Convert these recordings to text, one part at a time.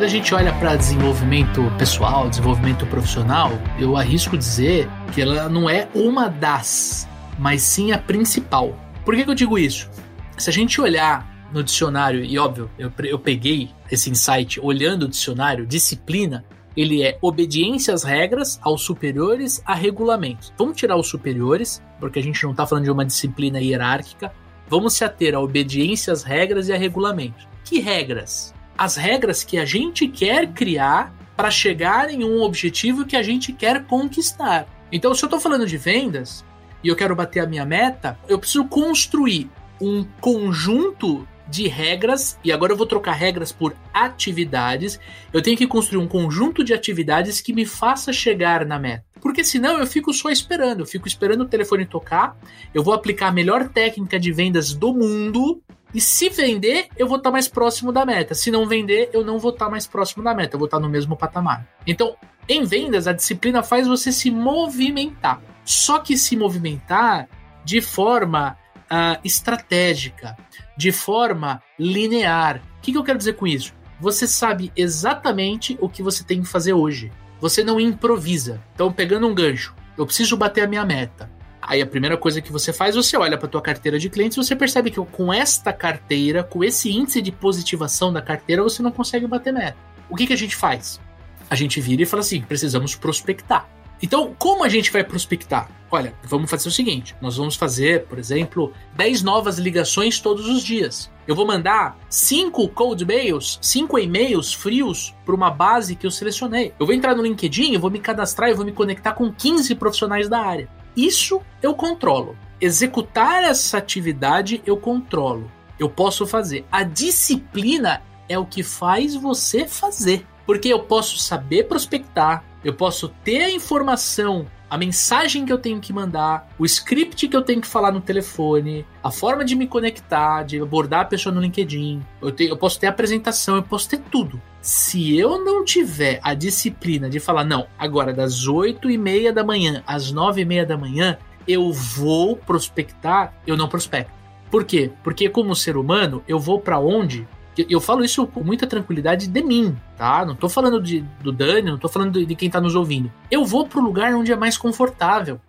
Quando a gente olha para desenvolvimento pessoal, desenvolvimento profissional, eu arrisco dizer que ela não é uma das, mas sim a principal. Por que, que eu digo isso? Se a gente olhar no dicionário, e óbvio, eu, eu peguei esse insight olhando o dicionário, disciplina, ele é obediência às regras, aos superiores, a regulamentos. Vamos tirar os superiores, porque a gente não está falando de uma disciplina hierárquica. Vamos se ater à obediência às regras e a regulamentos. Que regras? As regras que a gente quer criar para chegar em um objetivo que a gente quer conquistar. Então, se eu estou falando de vendas e eu quero bater a minha meta, eu preciso construir um conjunto de regras, e agora eu vou trocar regras por atividades. Eu tenho que construir um conjunto de atividades que me faça chegar na meta. Porque senão eu fico só esperando, eu fico esperando o telefone tocar, eu vou aplicar a melhor técnica de vendas do mundo, e se vender, eu vou estar tá mais próximo da meta. Se não vender, eu não vou estar tá mais próximo da meta, eu vou estar tá no mesmo patamar. Então, em vendas, a disciplina faz você se movimentar. Só que se movimentar de forma uh, estratégica, de forma linear. O que, que eu quero dizer com isso? Você sabe exatamente o que você tem que fazer hoje. Você não improvisa. Então, pegando um gancho, eu preciso bater a minha meta. Aí a primeira coisa que você faz, você olha para tua carteira de clientes e você percebe que com esta carteira, com esse índice de positivação da carteira, você não consegue bater meta. O que, que a gente faz? A gente vira e fala assim: precisamos prospectar. Então, como a gente vai prospectar? Olha, vamos fazer o seguinte: nós vamos fazer, por exemplo, 10 novas ligações todos os dias. Eu vou mandar 5 cold mails, 5 e-mails frios para uma base que eu selecionei. Eu vou entrar no LinkedIn, eu vou me cadastrar, eu vou me conectar com 15 profissionais da área. Isso eu controlo. Executar essa atividade eu controlo. Eu posso fazer. A disciplina é o que faz você fazer. Porque eu posso saber prospectar, eu posso ter a informação, a mensagem que eu tenho que mandar, o script que eu tenho que falar no telefone, a forma de me conectar, de abordar a pessoa no LinkedIn. Eu, eu posso ter a apresentação, eu posso ter tudo. Se eu não tiver a disciplina de falar, não, agora das 8 e meia da manhã às 9 e meia da manhã, eu vou prospectar, eu não prospecto. Por quê? Porque como ser humano, eu vou para onde? Eu falo isso com muita tranquilidade de mim, tá? Não tô falando de, do Dani, não tô falando de, de quem tá nos ouvindo. Eu vou pro lugar onde é mais confortável.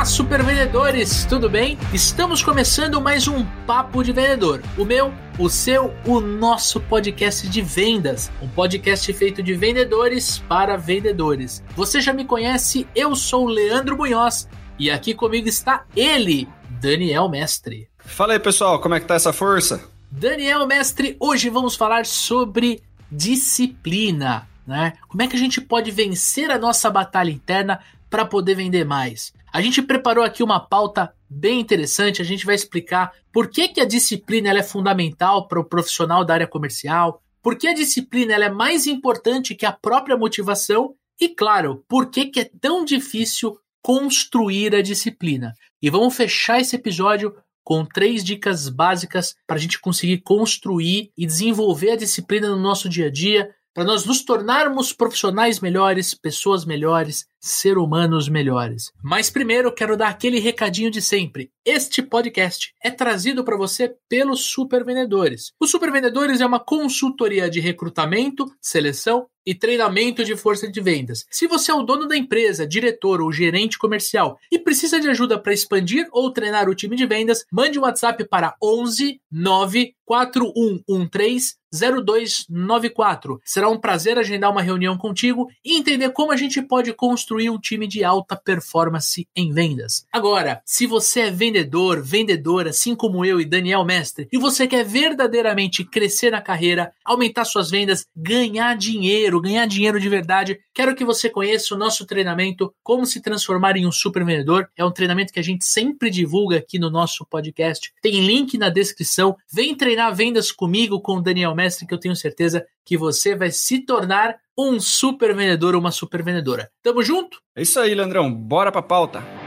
Olá, super vendedores, tudo bem? Estamos começando mais um Papo de Vendedor. O meu, o seu, o nosso podcast de vendas. Um podcast feito de vendedores para vendedores. Você já me conhece, eu sou o Leandro Munhoz e aqui comigo está ele, Daniel Mestre. Fala aí, pessoal, como é que tá essa força? Daniel Mestre, hoje vamos falar sobre disciplina, né? Como é que a gente pode vencer a nossa batalha interna para poder vender mais? A gente preparou aqui uma pauta bem interessante, a gente vai explicar por que, que a disciplina é fundamental para o profissional da área comercial, por que a disciplina é mais importante que a própria motivação e, claro, por que, que é tão difícil construir a disciplina. E vamos fechar esse episódio com três dicas básicas para a gente conseguir construir e desenvolver a disciplina no nosso dia a dia, para nós nos tornarmos profissionais melhores, pessoas melhores, ser humanos melhores. Mas primeiro quero dar aquele recadinho de sempre. Este podcast é trazido para você pelos Super Vendedores. Os Super Vendedores é uma consultoria de recrutamento, seleção e treinamento de força de vendas. Se você é o dono da empresa, diretor ou gerente comercial e precisa de ajuda para expandir ou treinar o time de vendas, mande um WhatsApp para 11 9 4113 0294. Será um prazer agendar uma reunião contigo e entender como a gente pode construir um time de alta performance em vendas. Agora, se você é vendedor, vendedora, assim como eu e Daniel Mestre, e você quer verdadeiramente crescer na carreira, aumentar suas vendas, ganhar dinheiro, ganhar dinheiro de verdade, quero que você conheça o nosso treinamento Como se transformar em um super vendedor. É um treinamento que a gente sempre divulga aqui no nosso podcast. Tem link na descrição. Vem treinar vendas comigo com o Daniel Mestre que eu tenho certeza que você vai se tornar um super vendedor ou uma super vendedora. Tamo junto? É isso aí, Leandrão. Bora pra pauta.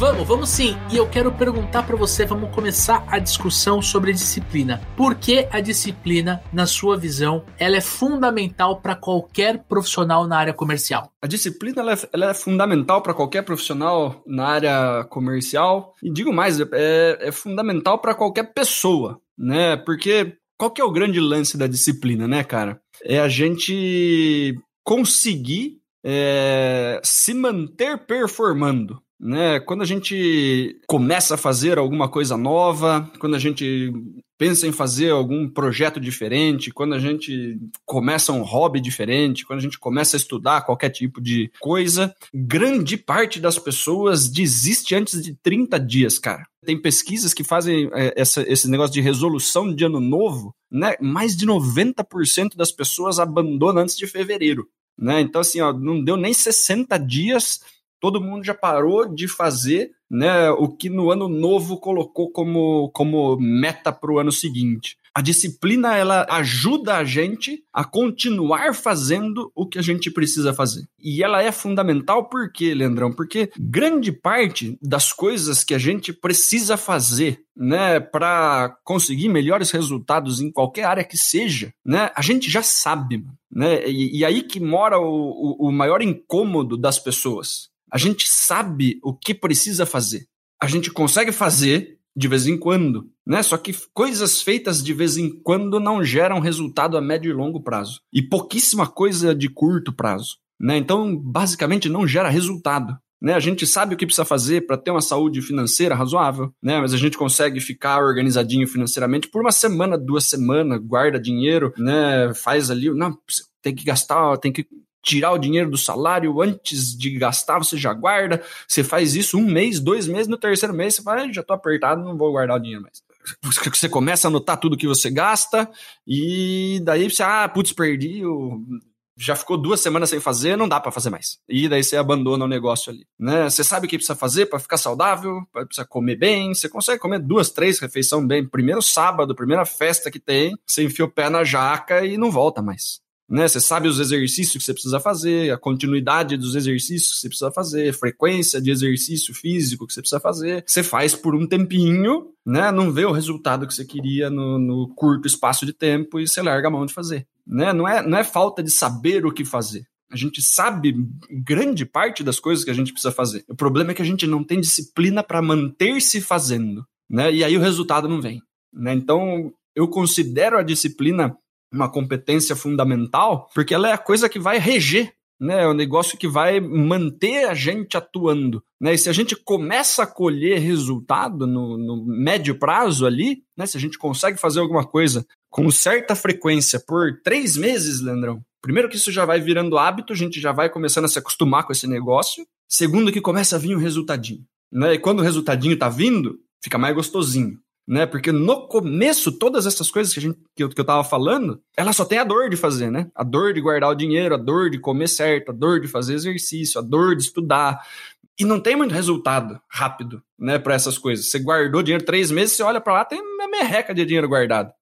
Vamos, vamos sim. E eu quero perguntar para você, vamos começar a discussão sobre disciplina. Por que a disciplina, na sua visão, ela é fundamental para qualquer profissional na área comercial? A disciplina ela é, ela é fundamental para qualquer profissional na área comercial. E digo mais, é, é fundamental para qualquer pessoa, né? Porque qual que é o grande lance da disciplina, né, cara? É a gente conseguir é, se manter performando né? Quando a gente começa a fazer alguma coisa nova, quando a gente pensa em fazer algum projeto diferente, quando a gente começa um hobby diferente, quando a gente começa a estudar qualquer tipo de coisa, grande parte das pessoas desiste antes de 30 dias, cara. Tem pesquisas que fazem é, essa, esse negócio de resolução de ano novo, né? Mais de 90% das pessoas abandonam antes de fevereiro. Né? Então, assim, ó, não deu nem 60 dias todo mundo já parou de fazer né, o que no ano novo colocou como, como meta para o ano seguinte. A disciplina ela ajuda a gente a continuar fazendo o que a gente precisa fazer. E ela é fundamental por quê, Leandrão? Porque grande parte das coisas que a gente precisa fazer, né, para conseguir melhores resultados em qualquer área que seja, né, a gente já sabe, né? E, e aí que mora o, o, o maior incômodo das pessoas a gente sabe o que precisa fazer. A gente consegue fazer de vez em quando, né? Só que coisas feitas de vez em quando não geram resultado a médio e longo prazo. E pouquíssima coisa de curto prazo, né? Então, basicamente não gera resultado. Né, a gente sabe o que precisa fazer para ter uma saúde financeira razoável, né? Mas a gente consegue ficar organizadinho financeiramente por uma semana, duas semanas, guarda dinheiro, né? Faz ali, não, tem que gastar, tem que tirar o dinheiro do salário antes de gastar, você já guarda. Você faz isso um mês, dois meses, no terceiro mês você fala, ah, já tô apertado, não vou guardar o dinheiro mais. Você começa a anotar tudo que você gasta e daí você, ah, putz, perdi, já ficou duas semanas sem fazer, não dá para fazer mais. E daí você abandona o negócio ali, né? Você sabe o que precisa fazer para ficar saudável, precisa comer bem, você consegue comer duas, três refeições bem. Primeiro sábado, primeira festa que tem, você enfia o pé na jaca e não volta mais né? Você sabe os exercícios que você precisa fazer, a continuidade dos exercícios que você precisa fazer, frequência de exercício físico que você precisa fazer. Você faz por um tempinho, né? Não vê o resultado que você queria no, no curto espaço de tempo e você larga a mão de fazer. Né? Não, é, não é falta de saber o que fazer. A gente sabe grande parte das coisas que a gente precisa fazer. O problema é que a gente não tem disciplina para manter-se fazendo, né? E aí o resultado não vem. Né? Então, eu considero a disciplina uma competência fundamental, porque ela é a coisa que vai reger né, é o negócio que vai manter a gente atuando. Né? E se a gente começa a colher resultado no, no, médio prazo ali, né, se a gente consegue fazer alguma coisa com certa frequência por três meses, Leandrão, primeiro que isso já vai virando hábito, a gente já vai começando a se acostumar com esse negócio. Segundo que começa a vir o resultadinho. Né? E quando o resultadinho tá vindo, fica mais gostosinho né? Porque no começo, todas essas coisas que, a gente, que, eu, que eu tava falando, ela só tem a dor de fazer, né? A dor de guardar o dinheiro, a dor de comer certo, a dor de fazer exercício, a dor de estudar. E não tem muito resultado rápido, né, para essas coisas. Você guardou dinheiro três meses, você olha para lá, tem uma merreca de dinheiro guardado.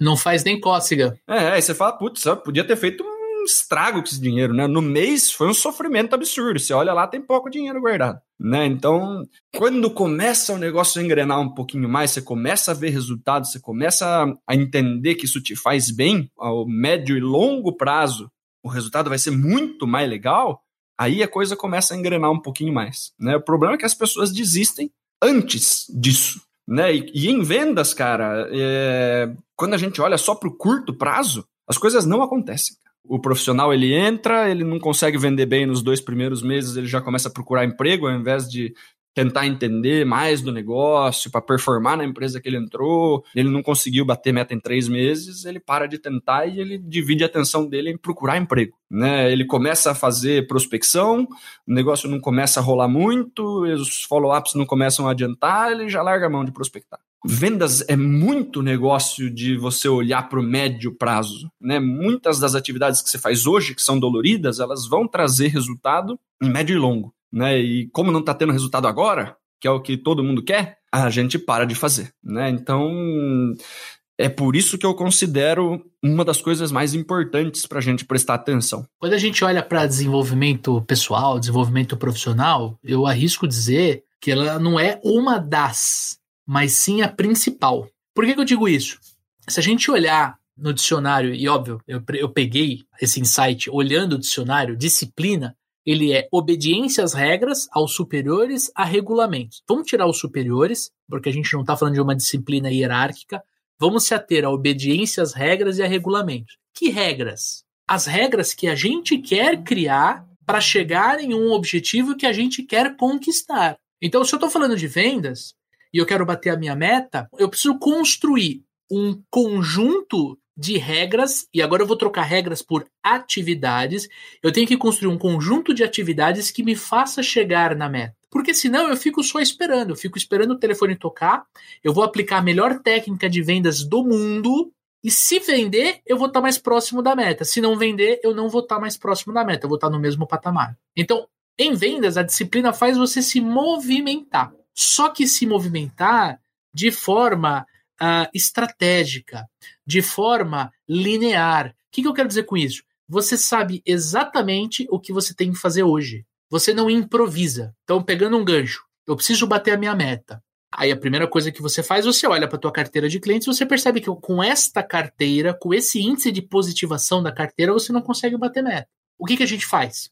Não faz nem cócega. É, aí você fala, putz, podia ter feito estrago com esse dinheiro, né? No mês foi um sofrimento absurdo. Você olha lá, tem pouco dinheiro guardado, né? Então, quando começa o negócio a engrenar um pouquinho mais, você começa a ver resultados, você começa a entender que isso te faz bem ao médio e longo prazo, o resultado vai ser muito mais legal. Aí a coisa começa a engrenar um pouquinho mais, né? O problema é que as pessoas desistem antes disso, né? E, e em vendas, cara, é... quando a gente olha só para o curto prazo, as coisas não acontecem o profissional ele entra, ele não consegue vender bem nos dois primeiros meses, ele já começa a procurar emprego ao invés de tentar entender mais do negócio, para performar na empresa que ele entrou, ele não conseguiu bater meta em três meses, ele para de tentar e ele divide a atenção dele em procurar emprego. Né? Ele começa a fazer prospecção, o negócio não começa a rolar muito, os follow-ups não começam a adiantar, ele já larga a mão de prospectar. Vendas é muito negócio de você olhar para o médio prazo. Né? Muitas das atividades que você faz hoje, que são doloridas, elas vão trazer resultado em médio e longo. Né? E como não está tendo resultado agora, que é o que todo mundo quer, a gente para de fazer. Né? Então, é por isso que eu considero uma das coisas mais importantes para a gente prestar atenção. Quando a gente olha para desenvolvimento pessoal, desenvolvimento profissional, eu arrisco dizer que ela não é uma das, mas sim a principal. Por que, que eu digo isso? Se a gente olhar no dicionário, e óbvio, eu, eu peguei esse insight olhando o dicionário, disciplina, ele é obediência às regras, aos superiores, a regulamentos. Vamos tirar os superiores, porque a gente não está falando de uma disciplina hierárquica. Vamos se ater à obediência às regras e a regulamentos. Que regras? As regras que a gente quer criar para chegar em um objetivo que a gente quer conquistar. Então, se eu estou falando de vendas e eu quero bater a minha meta, eu preciso construir um conjunto de regras, e agora eu vou trocar regras por atividades. Eu tenho que construir um conjunto de atividades que me faça chegar na meta. Porque senão eu fico só esperando, eu fico esperando o telefone tocar, eu vou aplicar a melhor técnica de vendas do mundo, e se vender, eu vou estar mais próximo da meta. Se não vender, eu não vou estar mais próximo da meta, eu vou estar no mesmo patamar. Então, em vendas, a disciplina faz você se movimentar. Só que se movimentar de forma uh, estratégica, de forma linear. O que, que eu quero dizer com isso? Você sabe exatamente o que você tem que fazer hoje. Você não improvisa. Então, pegando um gancho, eu preciso bater a minha meta. Aí a primeira coisa que você faz, você olha para a tua carteira de clientes, você percebe que com esta carteira, com esse índice de positivação da carteira, você não consegue bater meta. O que, que a gente faz?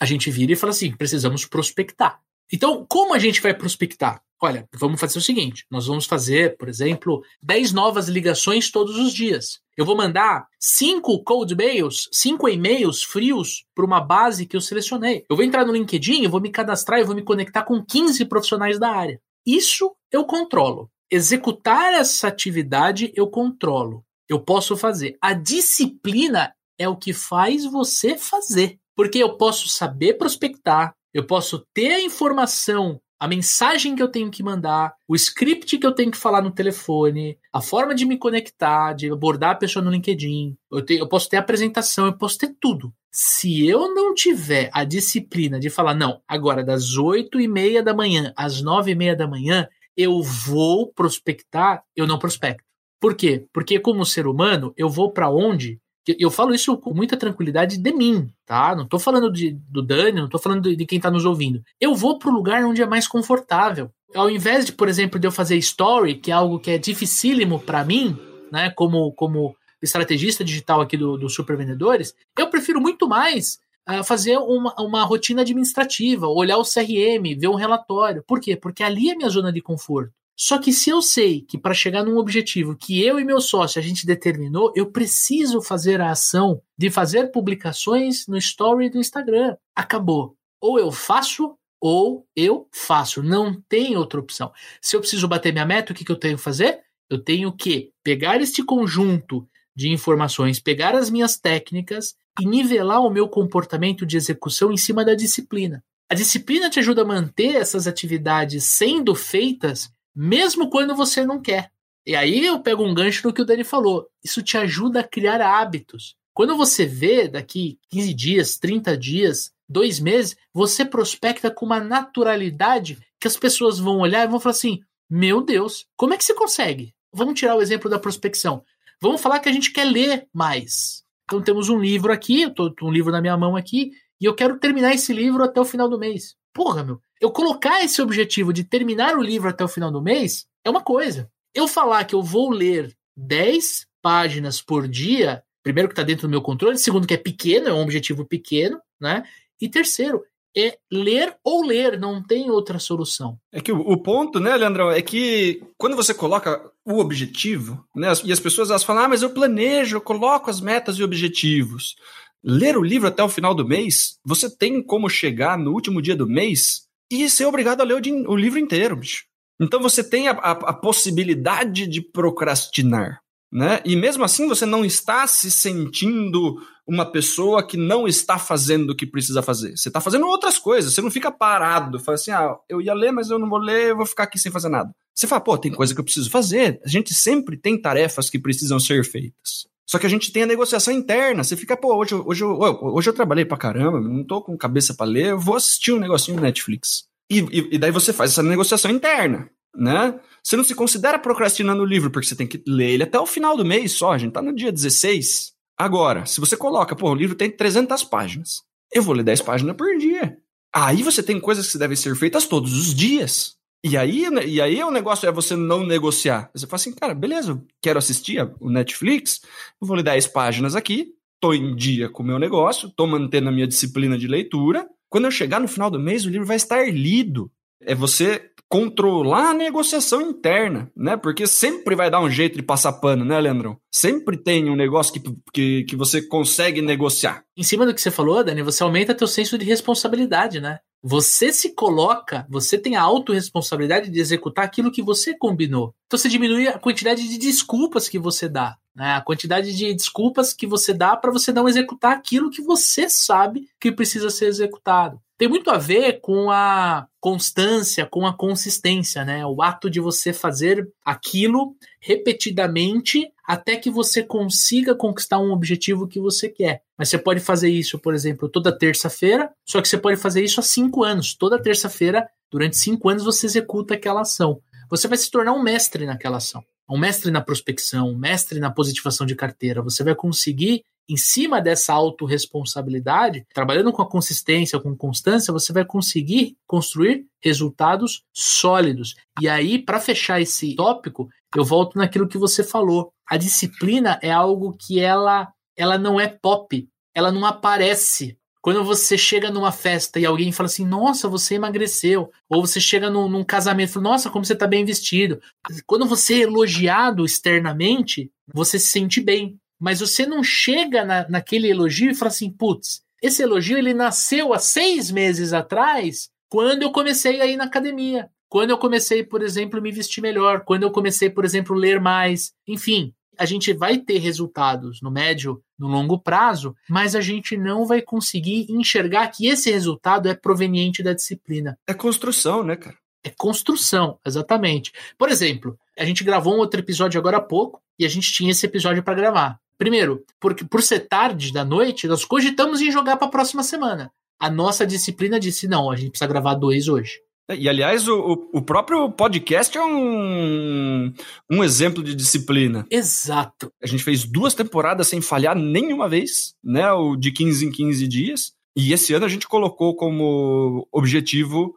A gente vira e fala assim: precisamos prospectar. Então, como a gente vai prospectar? Olha, vamos fazer o seguinte: nós vamos fazer, por exemplo, 10 novas ligações todos os dias. Eu vou mandar cinco cold mails, cinco e-mails frios para uma base que eu selecionei. Eu vou entrar no LinkedIn, eu vou me cadastrar, eu vou me conectar com 15 profissionais da área. Isso eu controlo. Executar essa atividade eu controlo. Eu posso fazer. A disciplina é o que faz você fazer. Porque eu posso saber prospectar, eu posso ter a informação, a mensagem que eu tenho que mandar, o script que eu tenho que falar no telefone, a forma de me conectar, de abordar a pessoa no LinkedIn. Eu, eu posso ter a apresentação, eu posso ter tudo. Se eu não tiver a disciplina de falar, não, agora das oito e meia da manhã às nove e meia da manhã, eu vou prospectar, eu não prospecto. Por quê? Porque como ser humano, eu vou para onde eu falo isso com muita tranquilidade de mim, tá? Não tô falando de, do Dani, não tô falando de, quem tá nos ouvindo. Eu vou pro lugar onde é mais confortável. Ao invés de, por exemplo, de eu fazer story, que é algo que é dificílimo para mim, né, como, como estrategista digital aqui do, do Super Vendedores, eu prefiro muito mais uh, fazer uma, uma rotina administrativa, olhar o CRM, ver um relatório. Por quê? Porque ali é minha zona de conforto. Só que se eu sei que para chegar num objetivo que eu e meu sócio a gente determinou, eu preciso fazer a ação de fazer publicações no story do Instagram. Acabou. Ou eu faço ou eu faço. Não tem outra opção. Se eu preciso bater minha meta, o que, que eu tenho que fazer? Eu tenho que pegar este conjunto de informações, pegar as minhas técnicas e nivelar o meu comportamento de execução em cima da disciplina. A disciplina te ajuda a manter essas atividades sendo feitas mesmo quando você não quer. E aí eu pego um gancho no que o Dani falou. Isso te ajuda a criar hábitos. Quando você vê daqui 15 dias, 30 dias, dois meses, você prospecta com uma naturalidade que as pessoas vão olhar e vão falar assim: Meu Deus, como é que você consegue? Vamos tirar o exemplo da prospecção. Vamos falar que a gente quer ler mais. Então temos um livro aqui, eu tô um livro na minha mão aqui, e eu quero terminar esse livro até o final do mês. Porra, meu, eu colocar esse objetivo de terminar o livro até o final do mês é uma coisa. Eu falar que eu vou ler 10 páginas por dia, primeiro que está dentro do meu controle, segundo que é pequeno, é um objetivo pequeno, né? E terceiro, é ler ou ler, não tem outra solução. É que o, o, ponto, né, Leandrão, é que quando você coloca o objetivo, né, e as pessoas elas falam, ah, mas eu planejo, eu coloco as metas e objetivos. Ler o livro até o final do mês, você tem como chegar no último dia do mês e ser obrigado a ler o, o livro inteiro, bicho. Então você tem a, a, a, possibilidade de procrastinar, né? E mesmo assim você não está se sentindo uma pessoa que não está fazendo o que precisa fazer. Você está fazendo outras coisas, você não fica parado, fala assim, ah, eu ia ler, mas eu não vou ler, eu vou ficar aqui sem fazer nada. Você fala, pô, tem coisa que eu preciso fazer. A gente sempre tem tarefas que precisam ser feitas. Só que a gente tem a negociação interna. Você fica, pô, hoje, hoje, hoje eu trabalhei pra caramba, não tô com cabeça para ler, eu vou assistir um negocinho no Netflix. E, e, e, daí você faz essa negociação interna, né? Você não se considera procrastinando o livro, porque você tem que ler ele até o final do mês só. A gente tá no dia 16. Agora, se você coloca, pô, o livro tem 300 páginas. Eu vou ler 10 páginas por dia. Aí você tem coisas que devem ser feitas todos os dias. E aí, e aí o negócio é você não negociar. Você fala assim, cara, beleza, quero assistir o Netflix, vou ler 10 páginas aqui, tô em dia com o meu negócio, tô mantendo a minha disciplina de leitura. Quando eu chegar no final do mês, o livro vai estar lido. É você controlar a negociação interna, né? Porque sempre vai dar um jeito de passar pano, né, Leandrão? Sempre tem um negócio que, que, que você consegue negociar. Em cima do que você falou, Dani, você aumenta teu senso de responsabilidade, né? Você se coloca, você tem a autorresponsabilidade de executar aquilo que você combinou. Então você diminui a quantidade de desculpas que você dá, né? a quantidade de desculpas que você dá para você não executar aquilo que você sabe que precisa ser executado tem muito a ver com a constância, com a consistência, né? O ato de você fazer aquilo repetidamente até que você consiga conquistar um objetivo que você quer. Mas você pode fazer isso, por exemplo, toda terça-feira, só que você pode fazer isso há cinco anos. Toda terça-feira, durante cinco anos, você executa aquela ação. Você vai se tornar um mestre naquela ação um mestre na prospecção, um mestre na positivação de carteira. Você vai conseguir em cima dessa autorresponsabilidade, trabalhando com a consistência, com constância, você vai conseguir construir resultados sólidos. E aí, para fechar esse tópico, eu volto naquilo que você falou. A disciplina é algo que ela, ela não é pop, ela não aparece. Quando você chega numa festa e alguém fala assim, nossa, você emagreceu. Ou você chega num, num casamento e fala, nossa, como você está bem vestido. Quando você é elogiado externamente, você se sente bem mas você não chega na, naquele elogio e fala assim, putz, esse elogio ele nasceu há seis meses atrás, quando eu comecei a ir na academia, quando eu comecei, por exemplo, me vestir melhor, quando eu comecei, por exemplo, ler mais, enfim. A gente vai ter resultados no médio, no longo prazo, mas a gente não vai conseguir enxergar que esse resultado é proveniente da disciplina. É construção, né, cara? É construção, exatamente. Por exemplo, a gente gravou um outro episódio agora há pouco e a gente tinha esse episódio para gravar. Primeiro, porque por ser tarde da noite, nós cogitamos em jogar para a próxima semana. A nossa disciplina disse: não, a gente precisa gravar dois hoje. É, e, aliás, o, o próprio podcast é um, um exemplo de disciplina. Exato. A gente fez duas temporadas sem falhar nenhuma vez, né? O de 15 em 15 dias. E esse ano a gente colocou como objetivo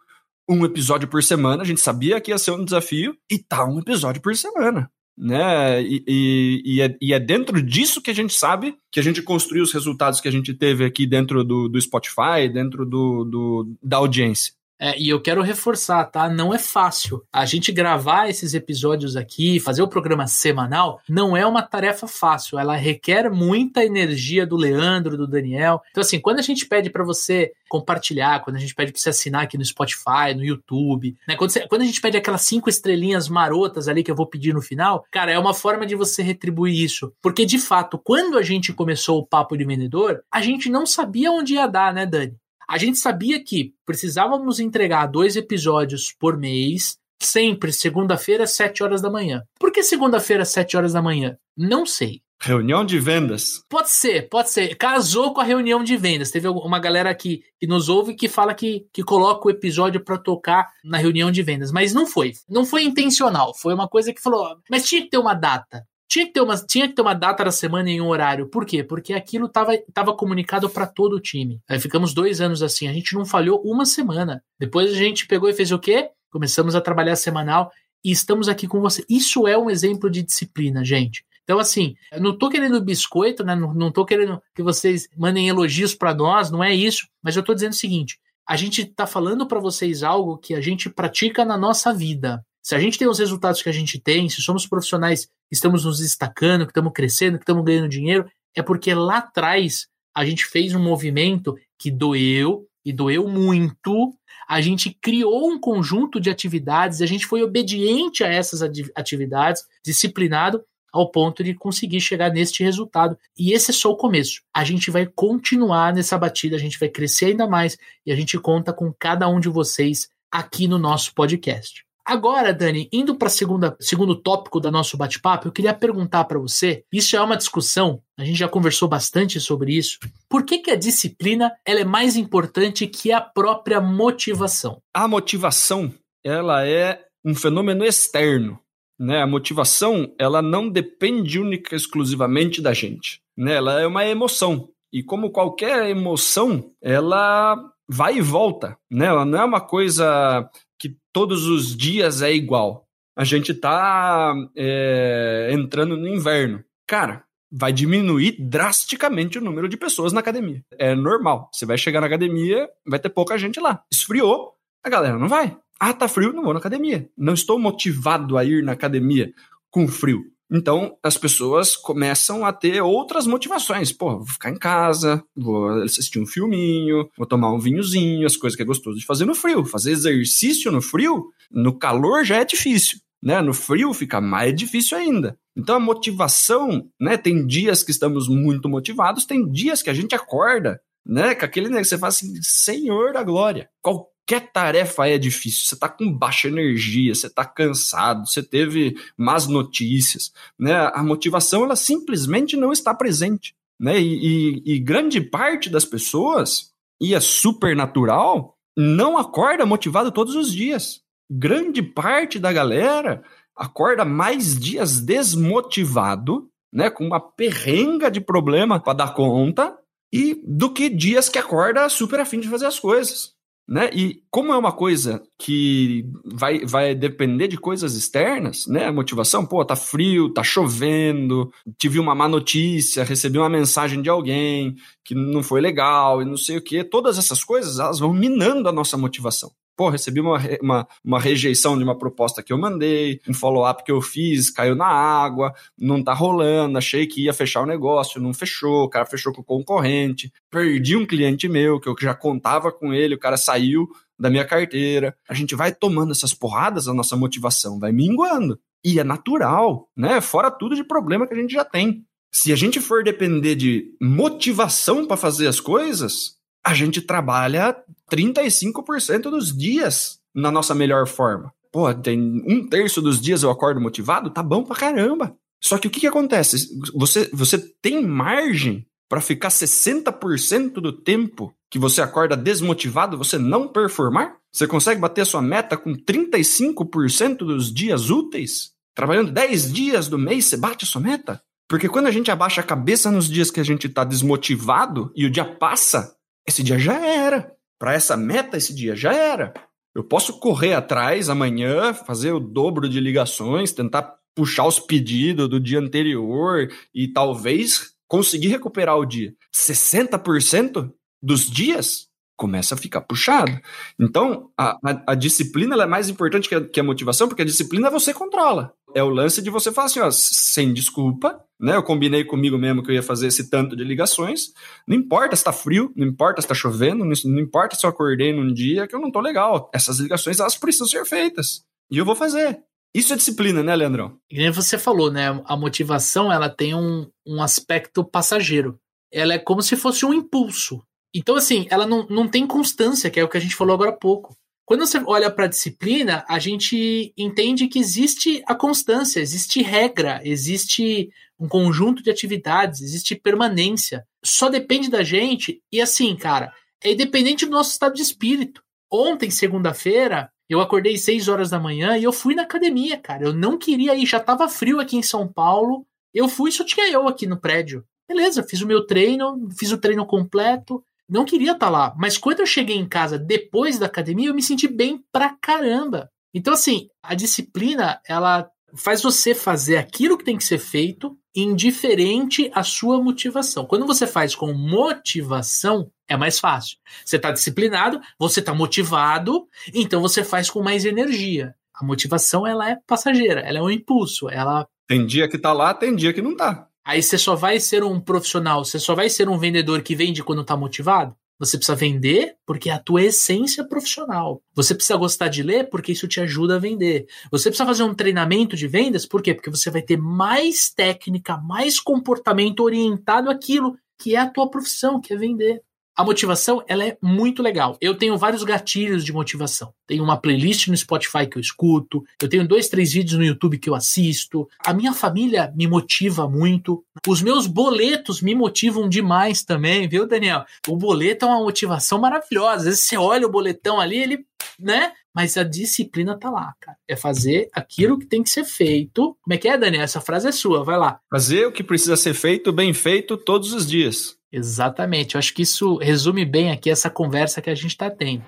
um episódio por semana. A gente sabia que ia ser um desafio e tá um episódio por semana né? E, e, é, e, é, dentro disso que a gente sabe que a gente construiu os resultados que a gente teve aqui dentro do, do Spotify, dentro do, do da audiência. É, e eu quero reforçar, tá? Não é fácil. A gente gravar esses episódios aqui, fazer o programa semanal, não é uma tarefa fácil. Ela requer muita energia do Leandro, do Daniel. Então, assim, quando a gente pede para você compartilhar, quando a gente pede para você assinar aqui no Spotify, no YouTube, né? Quando, você, quando a gente pede aquelas cinco estrelinhas marotas ali que eu vou pedir no final, cara, é uma forma de você retribuir isso. Porque, de fato, quando a gente começou o Papo de Vendedor, a gente não sabia onde ia dar, né, Dani? A gente sabia que precisávamos entregar dois episódios por mês, sempre segunda-feira, às 7 horas da manhã. Por que segunda-feira, às 7 horas da manhã? Não sei. Reunião de vendas. Pode ser, pode ser. Casou com a reunião de vendas. Teve uma galera aqui que nos ouve que fala que, que coloca o episódio para tocar na reunião de vendas. Mas não foi. Não foi intencional. Foi uma coisa que falou. Mas tinha que ter uma data. Tinha que, ter uma, tinha que ter uma data da semana em um horário. Por quê? Porque aquilo estava tava comunicado para todo o time. Aí ficamos dois anos assim. A gente não falhou uma semana. Depois a gente pegou e fez o quê? Começamos a trabalhar semanal e estamos aqui com você. Isso é um exemplo de disciplina, gente. Então, assim, não tô querendo biscoito, né? Não, tô querendo que vocês mandem elogios para nós, não é isso. Mas eu tô dizendo o seguinte: a gente tá falando para vocês algo que a gente pratica na nossa vida. Se a gente tem os resultados que a gente tem, se somos profissionais que estamos nos destacando, que estamos crescendo, que estamos ganhando dinheiro, é porque lá atrás a gente fez um movimento que doeu e doeu muito. A gente criou um conjunto de atividades, a gente foi obediente a essas atividades, disciplinado ao ponto de conseguir chegar neste resultado. E esse é só o começo. A gente vai continuar nessa batida, a gente vai crescer ainda mais e a gente conta com cada um de vocês aqui no nosso podcast. Agora, Dani, indo para o segundo tópico do nosso bate-papo, eu queria perguntar para você. Isso é uma discussão, a gente já conversou bastante sobre isso. Por que, que a disciplina ela é mais importante que a própria motivação? A motivação ela é um fenômeno externo. Né? A motivação ela não depende única e exclusivamente da gente. Né? Ela é uma emoção. E como qualquer emoção, ela vai e volta, né? Ela não é uma coisa que todos os dias é igual. A gente tá é, entrando no inverno. Cara, vai diminuir drasticamente o número de pessoas na academia. É normal. Você vai chegar na academia, vai ter pouca gente lá. Esfriou, a galera não vai. Ah, tá frio, não vou na academia. Não estou motivado a ir na academia com frio. Então, as pessoas começam a ter outras motivações. Pô, vou ficar em casa, vou assistir um filminho, vou tomar um vinhozinho, as coisas que é gostoso de fazer no frio. Fazer exercício no frio, no calor já é difícil. Né? No frio fica mais difícil ainda. Então a motivação, né? Tem dias que estamos muito motivados, tem dias que a gente acorda, né? Com aquele que você fala assim, Senhor da glória. Qual qualquer tarefa é difícil. Você está com baixa energia, você está cansado, você teve más notícias, né? A motivação ela simplesmente não está presente, né? E, e, e grande parte das pessoas e é super natural não acorda motivado todos os dias. Grande parte da galera acorda mais dias desmotivado, né? Com uma perrenga de problema para dar conta e do que dias que acorda super afim de fazer as coisas né? E como é uma coisa que vai, vai depender de coisas externas, né? A motivação, pô, tá frio, tá chovendo, tive uma má notícia, recebi uma mensagem de alguém que não foi legal e não sei o que. Todas essas coisas, elas vão minando a nossa motivação pô, recebi uma, uma, uma rejeição de uma proposta que eu mandei, um follow-up que eu fiz, caiu na água, não tá rolando, achei que ia fechar o negócio, não fechou, o cara fechou com o concorrente, perdi um cliente meu, que eu já contava com ele, o cara saiu da minha carteira. A gente vai tomando essas porradas, a nossa motivação vai minguando. E é natural, né? Fora tudo de problema que a gente já tem. Se a gente for depender de motivação para fazer as coisas, a gente trabalha 35% dos dias na nossa melhor forma. Pô, tem um terço dos dias eu acordo motivado, tá bom pra caramba. Só que o que, que acontece? Você, você tem margem para ficar 60% do tempo que você acorda desmotivado, você não performar? Você consegue bater a sua meta com 35% dos dias úteis? Trabalhando 10 dias do mês, você bate a sua meta? Porque quando a gente abaixa a cabeça nos dias que a gente está desmotivado e o dia passa, esse dia já era. Para essa meta, esse dia já era. Eu posso correr atrás amanhã, fazer o dobro de ligações, tentar puxar os pedidos do dia anterior e talvez conseguir recuperar o dia. 60% dos dias começa a ficar puxado. Então, a, a, a disciplina é mais importante que a, que a motivação, porque a disciplina você controla. É o lance de você falar assim, ó, sem desculpa, né? Eu combinei comigo mesmo que eu ia fazer esse tanto de ligações. Não importa se tá frio, não importa se tá chovendo, não, importa se eu acordei num dia que eu não tô legal. Essas ligações, elas precisam ser feitas. E eu vou fazer. Isso é disciplina, né, Leandrão? E nem você falou, né? A motivação, ela tem um, um aspecto passageiro. Ela é como se fosse um impulso. Então, assim, ela não, não tem constância, que é o que a gente falou agora há pouco. Quando você olha para a disciplina, a gente entende que existe a constância, existe regra, existe um conjunto de atividades, existe permanência. Só depende da gente. E assim, cara, é independente do nosso estado de espírito. Ontem, segunda-feira, eu acordei 6 horas da manhã e eu fui na academia, cara. Eu não queria ir, já estava frio aqui em São Paulo. Eu fui, só tinha eu aqui no prédio. Beleza, fiz o meu treino, fiz o treino completo não queria estar tá lá. Mas quando eu cheguei em casa depois da academia, eu me senti bem pra caramba. Então, assim, a disciplina, ela faz você fazer aquilo que tem que ser feito, indiferente à sua motivação. Quando você faz com motivação, é mais fácil. Você está disciplinado, você está motivado, então você faz com mais energia. A motivação, ela é passageira, ela é um impulso, ela... Tem dia que tá lá, tem dia que não tá. Aí você só vai ser um profissional, você só vai ser um vendedor que vende quando tá motivado? Você precisa vender porque é a tua essência profissional. Você precisa gostar de ler porque isso te ajuda a vender. Você precisa fazer um treinamento de vendas, por quê? Porque você vai ter mais técnica, mais comportamento orientado àquilo que é a tua profissão, que é vender. A motivação, ela é muito legal. Eu tenho vários gatilhos de motivação. Tenho uma playlist no Spotify que eu escuto, eu tenho dois, três vídeos no YouTube que eu assisto. A minha família me motiva muito. Os meus boletos me motivam demais também, viu, Daniel? O boleto é uma motivação maravilhosa. Às vezes você olha o boletão ali, ele, né? Mas a disciplina tá lá, cara. É fazer aquilo que tem que ser feito. Como é que é, Daniel? Essa frase é sua, vai lá. Fazer o que precisa ser feito, bem feito, todos os dias. Exatamente. Eu acho que isso resume bem aqui essa conversa que a gente está tendo.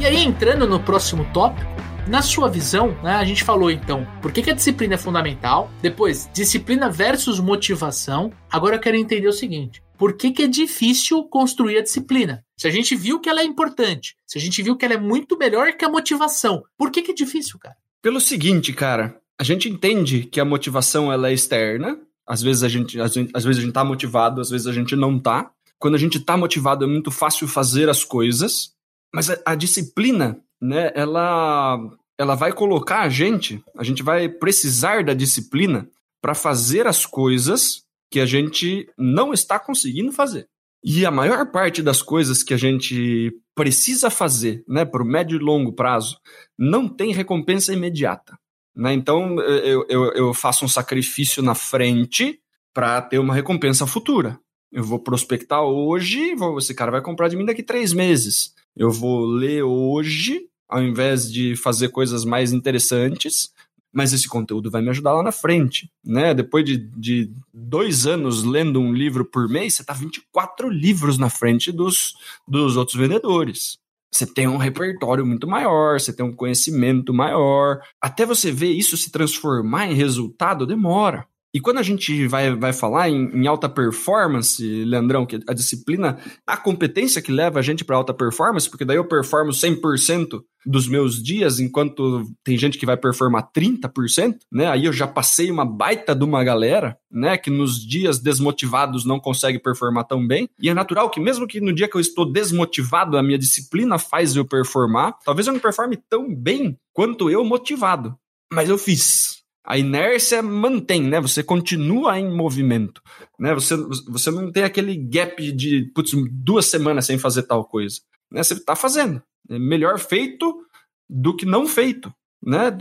E aí, entrando no próximo tópico, na sua visão, né, a gente falou então por que, que a disciplina é fundamental, depois disciplina versus motivação. Agora eu quero entender o seguinte: por que, que é difícil construir a disciplina? Se a gente viu que ela é importante, se a gente viu que ela é muito melhor que a motivação, por que, que é difícil, cara? Pelo seguinte, cara, a gente entende que a motivação ela é externa. Às vezes a gente, às, às vezes a gente tá motivado, às vezes a gente não tá. Quando a gente tá motivado é muito fácil fazer as coisas, mas a, a disciplina, né, ela ela vai colocar a gente, a gente vai precisar da disciplina para fazer as coisas que a gente não está conseguindo fazer. E a maior parte das coisas que a gente precisa fazer, né, para o médio e longo prazo, não tem recompensa imediata. Né? Então, eu, eu, eu faço um sacrifício na frente para ter uma recompensa futura. Eu vou prospectar hoje, vou, esse cara vai comprar de mim daqui três meses. Eu vou ler hoje ao invés de fazer coisas mais interessantes, mas esse conteúdo vai me ajudar lá na frente, né? Depois de, de dois anos lendo um livro por mês, você está 24 livros na frente dos, dos outros vendedores. Você tem um repertório muito maior, você tem um conhecimento maior. Até você ver isso se transformar em resultado, demora. E quando a gente vai, vai falar em, em, alta performance, Leandrão, que a disciplina, a competência que leva a gente para alta performance, porque daí eu performo 100% dos meus dias, enquanto tem gente que vai performar 30%, né? Aí eu já passei uma baita de uma galera, né, que nos dias desmotivados não consegue performar tão bem. E é natural que mesmo que no dia que eu estou desmotivado, a minha disciplina faz eu performar, talvez eu não performe tão bem quanto eu motivado. Mas eu fiz, a inércia mantém, né? Você continua em movimento, né? Você, você não tem aquele gap de putz, duas semanas sem fazer tal coisa, né? Você está fazendo. É melhor feito do que não feito, né?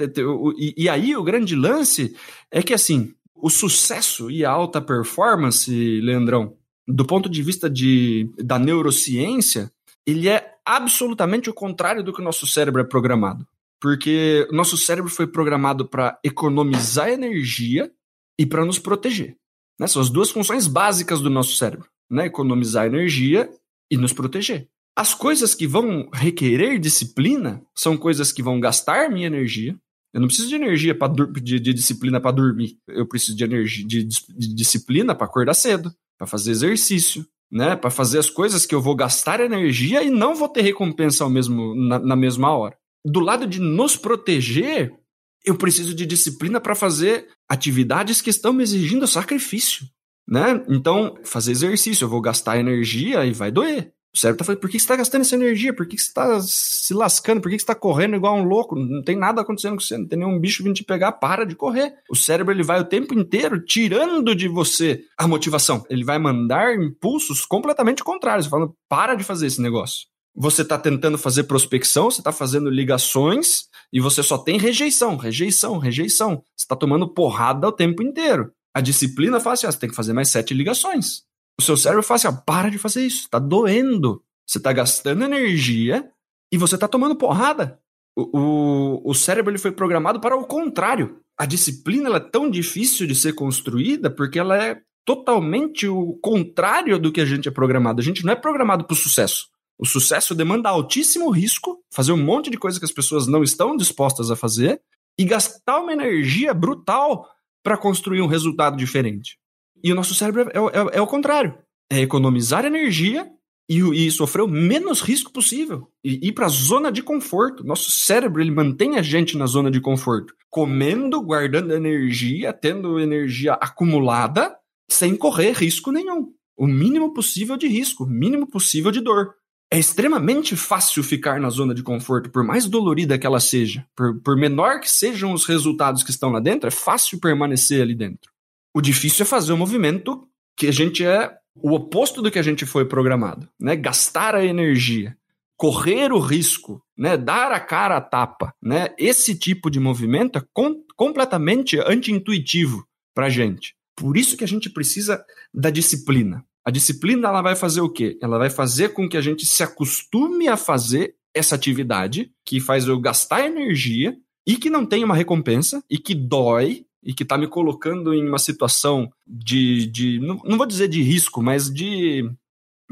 E, e aí o grande lance é que assim o sucesso e a alta performance, Leandrão, do ponto de vista de, da neurociência, ele é absolutamente o contrário do que o nosso cérebro é programado. Porque nosso cérebro foi programado para economizar energia e para nos proteger. Né? São as duas funções básicas do nosso cérebro: né? economizar energia e nos proteger. As coisas que vão requerer disciplina são coisas que vão gastar minha energia. Eu não preciso de energia pra, de, de disciplina para dormir. Eu preciso de energia de, de disciplina para acordar cedo, para fazer exercício, né? Para fazer as coisas que eu vou gastar energia e não vou ter recompensa ao mesmo, na, na mesma hora do lado de nos proteger, eu preciso de disciplina para fazer atividades que estão me exigindo sacrifício, né? Então, fazer exercício, eu vou gastar energia e vai doer. O cérebro tá falando, por que você está gastando essa energia? Por que você está se lascando? Por que você está correndo igual um louco? Não tem nada acontecendo com você, não tem nenhum bicho vindo te pegar, para de correr. O cérebro ele vai o tempo inteiro tirando de você a motivação. Ele vai mandar impulsos completamente contrários, falando, para de fazer esse negócio você está tentando fazer prospecção, você está fazendo ligações e você só tem rejeição, rejeição, rejeição. Você está tomando porrada o tempo inteiro. A disciplina fala assim: ó, você tem que fazer mais sete ligações. O seu cérebro fala assim: ó, para de fazer isso, está doendo. Você está gastando energia e você está tomando porrada. O, o, o, cérebro ele foi programado para o contrário. A disciplina é tão difícil de ser construída porque ela é totalmente o contrário do que a gente é programado. A gente não é programado para o sucesso. O sucesso demanda altíssimo risco, fazer um monte de coisa que as pessoas não estão dispostas a fazer e gastar uma energia brutal para construir um resultado diferente. E o nosso cérebro é, é, é o contrário: é economizar energia e, e sofrer o menos risco possível e ir para a zona de conforto. Nosso cérebro ele mantém a gente na zona de conforto, comendo, guardando energia, tendo energia acumulada, sem correr risco nenhum. O mínimo possível de risco, o mínimo possível de dor é extremamente fácil ficar na zona de conforto, por mais dolorida que ela seja, por, por, menor que sejam os resultados que estão lá dentro, é fácil permanecer ali dentro. O difícil é fazer um movimento que a gente é o oposto do que a gente foi programado, né? Gastar a energia, correr o risco, né? Dar a cara à tapa, né? Esse tipo de movimento é com, completamente anti-intuitivo para gente. Por isso que a gente precisa da disciplina. A disciplina ela vai fazer o quê? Ela vai fazer com que a gente se acostume a fazer essa atividade que faz eu gastar energia e que não tem uma recompensa e que dói e que está me colocando em uma situação de, de não, não, vou dizer de risco, mas de,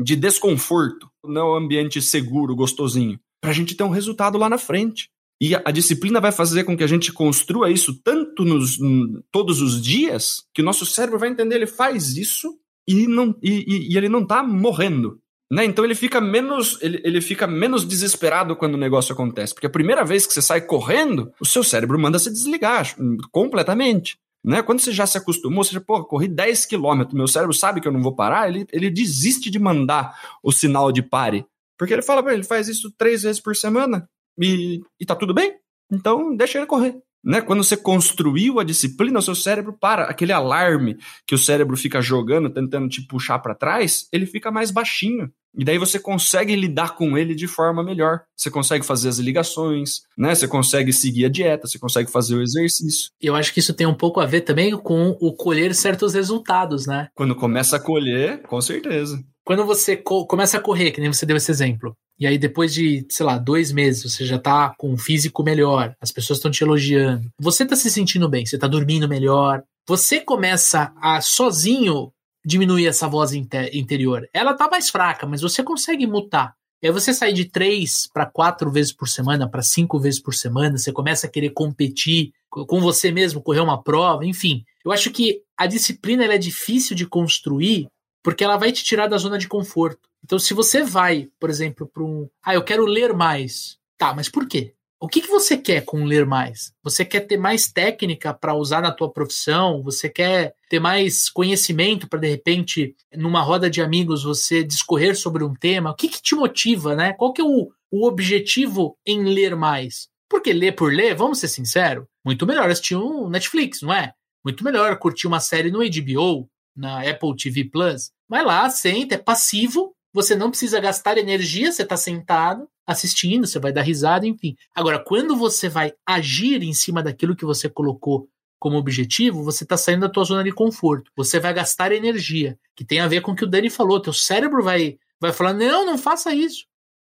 de desconforto, não é um ambiente seguro, gostosinho, para a gente ter um resultado lá na frente. E a, a, disciplina vai fazer com que a gente construa isso tanto nos todos os dias que o nosso cérebro vai entender, ele faz isso e, não, e, e ele não está morrendo. Né? Então ele fica menos ele, ele fica menos desesperado quando o negócio acontece, porque a primeira vez que você sai correndo, o seu cérebro manda se desligar completamente. Né? Quando você já se acostumou, você já, pô, corri 10 quilômetros, meu cérebro sabe que eu não vou parar, ele, ele desiste de mandar o sinal de pare. Porque ele fala, ele faz isso três vezes por semana e, e tá tudo bem, então deixa ele correr. Né? Quando você construiu a disciplina, o seu cérebro para. Aquele alarme que o cérebro fica jogando, tentando te puxar para trás, ele fica mais baixinho. E daí você consegue lidar com ele de forma melhor. Você consegue fazer as ligações, né? Você consegue seguir a dieta, você consegue fazer o exercício. Eu acho que isso tem um pouco a ver também com o colher certos resultados, né? Quando começa a colher, com certeza. Quando você co começa a correr, que nem você deu esse exemplo, e aí depois de, sei lá, dois meses, você já tá com um físico melhor, as pessoas estão te elogiando, você tá se sentindo bem, você tá dormindo melhor, você começa a sozinho diminuir essa voz interior. Ela tá mais fraca, mas você consegue mutar. E aí você sai de três para quatro vezes por semana, para cinco vezes por semana, você começa a querer competir com você mesmo, correr uma prova, enfim. Eu acho que a disciplina é difícil de construir porque ela vai te tirar da zona de conforto. Então, se você vai, por exemplo, para um. Ah, eu quero ler mais. Tá, mas por quê? O que, que você quer com ler mais? Você quer ter mais técnica para usar na tua profissão? Você quer ter mais conhecimento para, de repente, numa roda de amigos, você discorrer sobre um tema? O que, que te motiva, né? Qual que é o, o objetivo em ler mais? Porque ler por ler, vamos ser sinceros, muito melhor assistir um Netflix, não é? Muito melhor curtir uma série no HBO, na Apple TV Plus. Vai lá, senta, é passivo, você não precisa gastar energia, você está sentado assistindo, você vai dar risada, enfim. Agora, quando você vai agir em cima daquilo que você colocou como objetivo, você está saindo da tua zona de conforto. Você vai gastar energia, que tem a ver com o que o Dani falou. Teu cérebro vai, vai falar, não, não faça isso.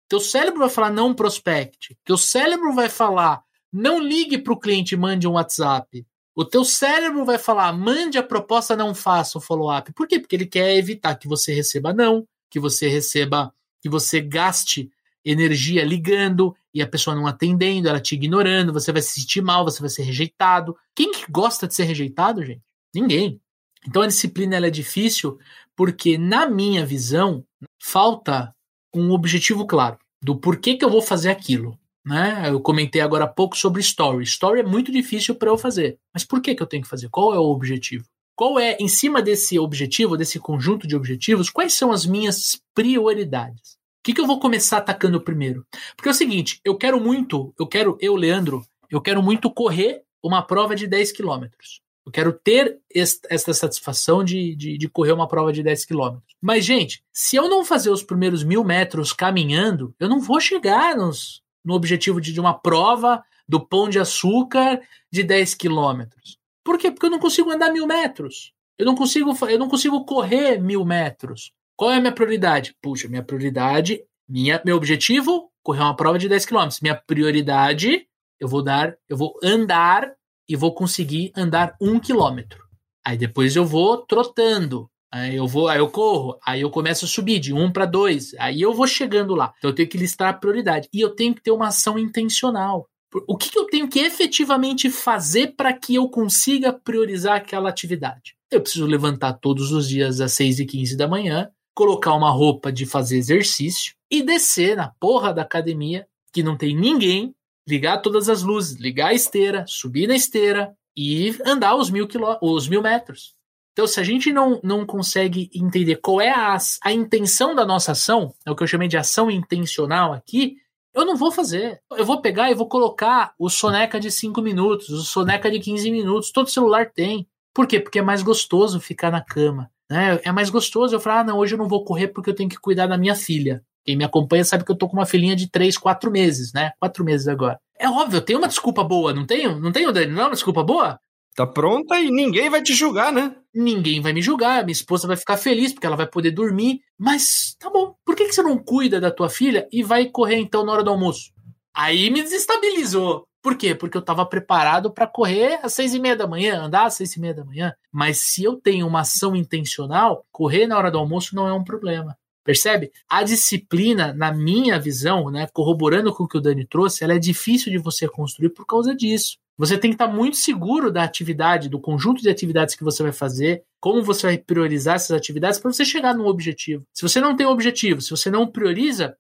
Teu cérebro vai falar, não prospecte. Teu cérebro vai falar, não ligue para o cliente e mande um WhatsApp. O teu cérebro vai falar, mande a proposta, não faça o follow-up. Por quê? Porque ele quer evitar que você receba não, que você receba, que você gaste energia ligando e a pessoa não atendendo, ela te ignorando, você vai se sentir mal, você vai ser rejeitado. Quem que gosta de ser rejeitado, gente? Ninguém. Então a disciplina é difícil porque, na minha visão, falta um objetivo claro do porquê que eu vou fazer aquilo. Né? Eu comentei agora há pouco sobre story. Story é muito difícil para eu fazer. Mas por que, que eu tenho que fazer? Qual é o objetivo? Qual é, em cima desse objetivo, desse conjunto de objetivos, quais são as minhas prioridades? O que, que eu vou começar atacando primeiro? Porque é o seguinte, eu quero muito, eu quero, eu, Leandro, eu quero muito correr uma prova de 10 quilômetros. Eu quero ter esta satisfação de, de, de, correr uma prova de 10 quilômetros. Mas, gente, se eu não fazer os primeiros mil metros caminhando, eu não vou chegar nos, no objetivo de, de uma prova do pão de açúcar de 10 quilômetros. Por quê? Porque eu não consigo andar mil metros. Eu não consigo, eu não consigo correr mil metros. Qual é a minha prioridade? Puxa, minha prioridade, minha, meu objetivo, correr uma prova de 10 km. Minha prioridade, eu vou dar, eu vou andar e vou conseguir andar um quilômetro. Aí depois eu vou trotando. Aí eu vou, aí eu corro, aí eu começo a subir de um para dois, aí eu vou chegando lá. Então eu tenho que listar a prioridade e eu tenho que ter uma ação intencional. O que, que eu tenho que efetivamente fazer para que eu consiga priorizar aquela atividade? Eu preciso levantar todos os dias às 6 e 15 da manhã, colocar uma roupa de fazer exercício e descer na porra da academia que não tem ninguém, ligar todas as luzes, ligar a esteira, subir na esteira e andar os mil, quilô, os mil metros. Então, se a gente não, não consegue entender qual é a, a intenção da nossa ação, é o que eu chamei de ação intencional aqui, eu não vou fazer. Eu vou pegar e vou colocar o soneca de 5 minutos, o soneca de 15 minutos, todo celular tem. Por quê? Porque é mais gostoso ficar na cama. Né? É mais gostoso eu falar, ah, não, hoje eu não vou correr porque eu tenho que cuidar da minha filha. Quem me acompanha sabe que eu tô com uma filhinha de 3, 4 meses, né? 4 meses agora. É óbvio, eu tenho uma desculpa boa, não tenho? Não tenho, Dani? Não é uma desculpa boa? Tá pronta e ninguém vai te julgar, né? Ninguém vai me julgar, minha esposa vai ficar feliz porque ela vai poder dormir. Mas tá bom, por que, que você não cuida da tua filha e vai correr então na hora do almoço? Aí me desestabilizou. Por quê? Porque eu estava preparado para correr às seis e meia da manhã, andar às seis e meia da manhã. Mas se eu tenho uma ação intencional, correr na hora do almoço não é um problema. Percebe? A disciplina, na minha visão, né, corroborando com o que o Dani trouxe, ela é difícil de você construir por causa disso. Você tem que estar muito seguro da atividade, do conjunto de atividades que você vai fazer, como você vai priorizar essas atividades para você chegar no objetivo. Se você não tem objetivo, se você não prioriza,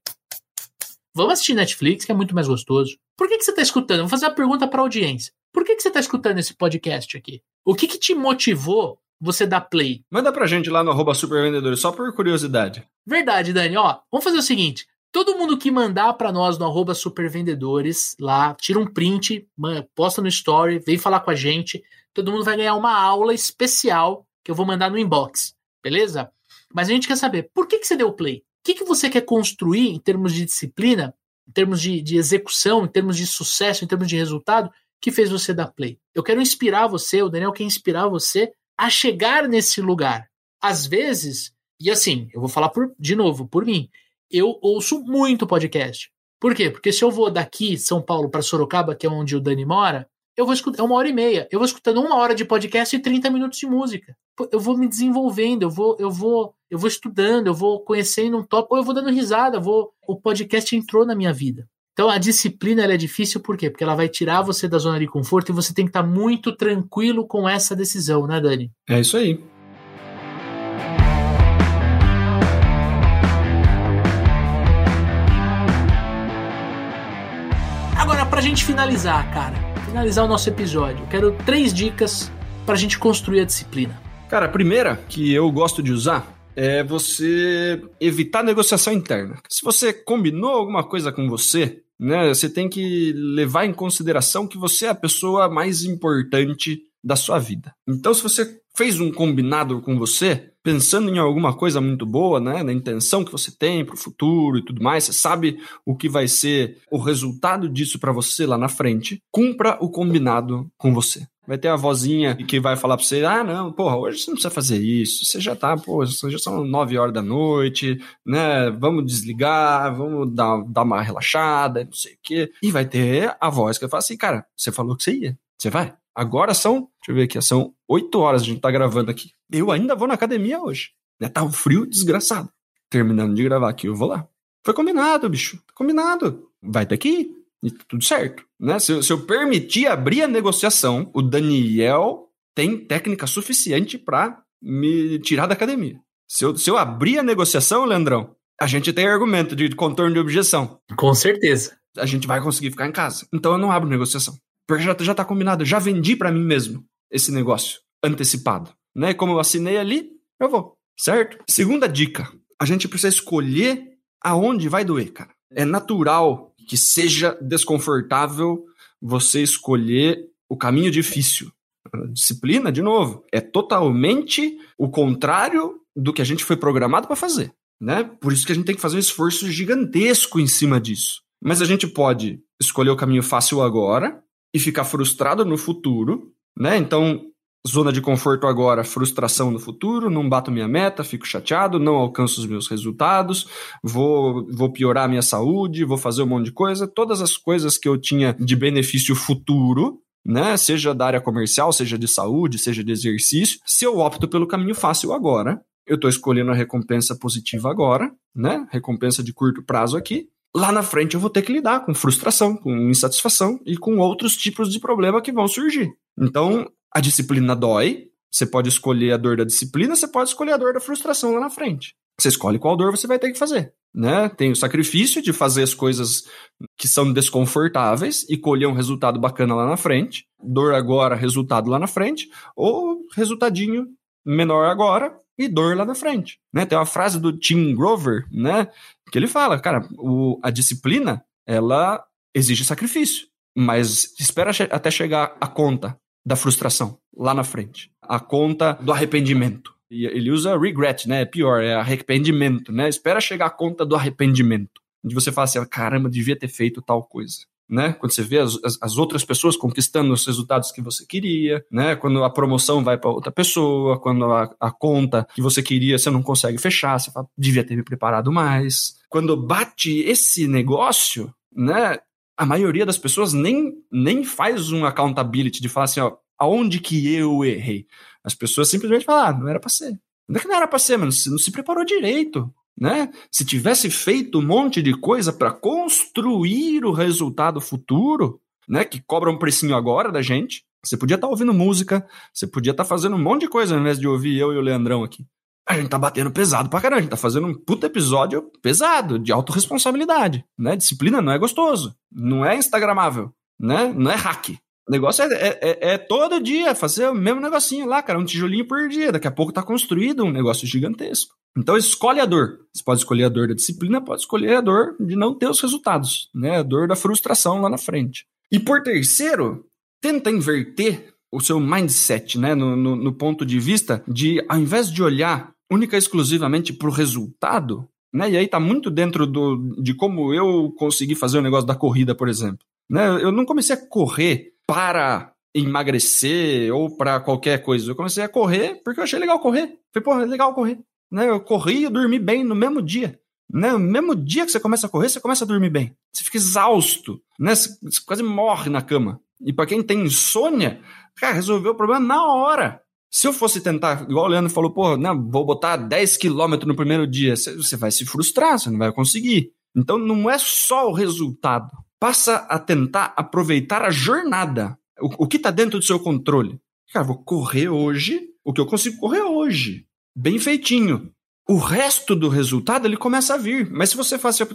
vamos assistir Netflix, que é muito mais gostoso. Por que, que você está escutando? Vou fazer uma pergunta para a audiência. Por que, que você está escutando esse podcast aqui? O que, que te motivou você dar play? Manda pra gente lá no arroba supervendedores, só por curiosidade. Verdade, Dani. Ó, vamos fazer o seguinte. Todo mundo que mandar para nós no arroba supervendedores lá, tira um print, posta no story, vem falar com a gente. Todo mundo vai ganhar uma aula especial que eu vou mandar no inbox, beleza? Mas a gente quer saber, por que, que você deu play? O que, que você quer construir em termos de disciplina, em termos de, de execução, em termos de sucesso, em termos de resultado, que fez você dar play? Eu quero inspirar você, o Daniel quer inspirar você a chegar nesse lugar. Às vezes, e assim, eu vou falar por, de novo, por mim eu ouço muito podcast. Por quê? Porque se eu vou daqui, São Paulo, para Sorocaba, que é onde o Dani mora, eu vou escutar, é uma hora e meia. Eu vou escutando uma hora de podcast e 30 minutos de música. Eu vou me desenvolvendo, eu vou, eu vou, eu vou estudando, eu vou conhecendo um tópico, ou eu vou dando risada, vou, o podcast entrou na minha vida. Então a disciplina é difícil por quê? Porque ela vai tirar você da zona de conforto e você tem que estar muito tranquilo com essa decisão, né, Dani? É isso aí. Gente finalizar, cara, finalizar o nosso episódio, eu quero três dicas pra gente construir a disciplina. Cara, a primeira que eu gosto de usar é você evitar negociação interna. Se você combinou alguma coisa com você, né, você tem que levar em consideração que você é a pessoa mais importante da sua vida. Então, se você fez um combinado com você, pensando em alguma coisa muito boa, né, na intenção que você tem para o futuro e tudo mais, você sabe o que vai ser o resultado disso para você lá na frente, cumpra o combinado com você. Vai ter a vozinha que vai falar para você: ah, não, porra, hoje você não precisa fazer isso, você já tá, pô, já são nove horas da noite, né? Vamos desligar, vamos dar, dar uma relaxada, não sei o quê. E vai ter a voz que vai falar assim: cara, você falou que você ia, você vai? Agora são, deixa eu ver aqui, são 8 horas a gente tá gravando aqui. Eu ainda vou na academia hoje. Né? Tá um frio desgraçado. Terminando de gravar aqui, eu vou lá. Foi combinado, bicho. Combinado. Vai ter que ir. E tudo certo. Né? Se, se eu permitir abrir a negociação, o Daniel tem técnica suficiente para me tirar da academia. Se eu, se eu abrir a negociação, Leandrão, a gente tem argumento de contorno de objeção. Com certeza. A gente vai conseguir ficar em casa. Então eu não abro negociação. Porque já, já tá combinado, eu já vendi para mim mesmo esse negócio antecipado. Né? Como eu assinei ali, eu vou, certo? Segunda dica: a gente precisa escolher aonde vai doer, cara. É natural que seja desconfortável você escolher o caminho difícil. Disciplina, de novo, é totalmente o contrário do que a gente foi programado para fazer. Né? Por isso que a gente tem que fazer um esforço gigantesco em cima disso. Mas a gente pode escolher o caminho fácil agora e ficar frustrado no futuro, né? Então, zona de conforto agora, frustração no futuro, não bato minha meta, fico chateado, não alcanço os meus resultados, vou, vou piorar a minha saúde, vou fazer um monte de coisa, todas as coisas que eu tinha de benefício futuro, né, seja da área comercial, seja de saúde, seja de exercício, se eu opto pelo caminho fácil agora, eu estou escolhendo a recompensa positiva agora, né, recompensa de curto prazo aqui, lá na frente eu vou ter que lidar com frustração, com insatisfação e com outros tipos de problema que vão surgir. Então, a disciplina dói, você pode escolher a dor da disciplina, você pode escolher a dor da frustração lá na frente. Você escolhe qual dor você vai ter que fazer. Né? Tem o sacrifício de fazer as coisas que são desconfortáveis e colher um resultado bacana lá na frente. Dor agora, resultado lá na frente. Ou resultadinho menor agora e dor lá na frente. Né? Tem uma frase do Tim Grover, né? Que ele fala, cara, o, a disciplina, ela exige sacrifício, mas espera che até chegar a conta da frustração lá na frente, a conta do arrependimento. E ele usa regret, né? É pior, é arrependimento, né? Espera chegar a conta do arrependimento. De você falar assim, caramba, devia ter feito tal coisa né? Quando você vê as, as, outras pessoas conquistando os resultados que você queria, né? Quando a promoção vai para outra pessoa, quando a, a, conta que você queria você não consegue fechar, você fala, devia ter me preparado mais. Quando bate esse negócio, né? A maioria das pessoas nem, nem faz um accountability de falar assim, ó, aonde que eu errei? As pessoas simplesmente falam, ah, não era pra ser. Não é que não era pra ser, mano, você não se preparou direito, né? Se tivesse feito um monte de coisa para construir o resultado futuro, né, que cobra um precinho agora da gente, você podia estar tá ouvindo música, você podia estar tá fazendo um monte de coisa ao invés de ouvir eu e o Leandrão aqui. A gente tá batendo pesado pra caramba, a gente tá fazendo um puta episódio pesado, de autorresponsabilidade, né? Disciplina não é gostoso, não é instagramável, né? Não é hack. O negócio é, é, é, é, todo dia fazer o mesmo negocinho lá, cara, um tijolinho por dia. Daqui a pouco tá construído um negócio gigantesco. Então escolhe a dor. Você pode escolher a dor da disciplina, pode escolher a dor de não ter os resultados, né? A dor da frustração lá na frente. E por terceiro, tenta inverter o seu mindset, né? No, no, no ponto de vista de, ao invés de olhar única e exclusivamente para o resultado, né? E aí tá muito dentro do, de como eu consegui fazer o negócio da corrida, por exemplo. Né? Eu não comecei a correr para emagrecer ou para qualquer coisa. Eu comecei a correr porque eu achei legal correr. Falei, pô, é legal correr. Né? Eu corri e dormi bem no mesmo dia. Né? No mesmo dia que você começa a correr, você começa a dormir bem. Você fica exausto, né? Você, você quase morre na cama. E para quem tem insônia, cara, resolveu o problema na hora. Se eu fosse tentar, igual o Leandro falou, pô, não, vou botar 10 quilômetros no primeiro dia, você vai se frustrar, você não vai conseguir. Então não é só o resultado. Passa a tentar aproveitar a jornada. O, o que está dentro do seu controle? Cara, vou correr hoje o que eu consigo correr hoje. Bem feitinho. O resto do resultado ele começa a vir. Mas se você faz assim,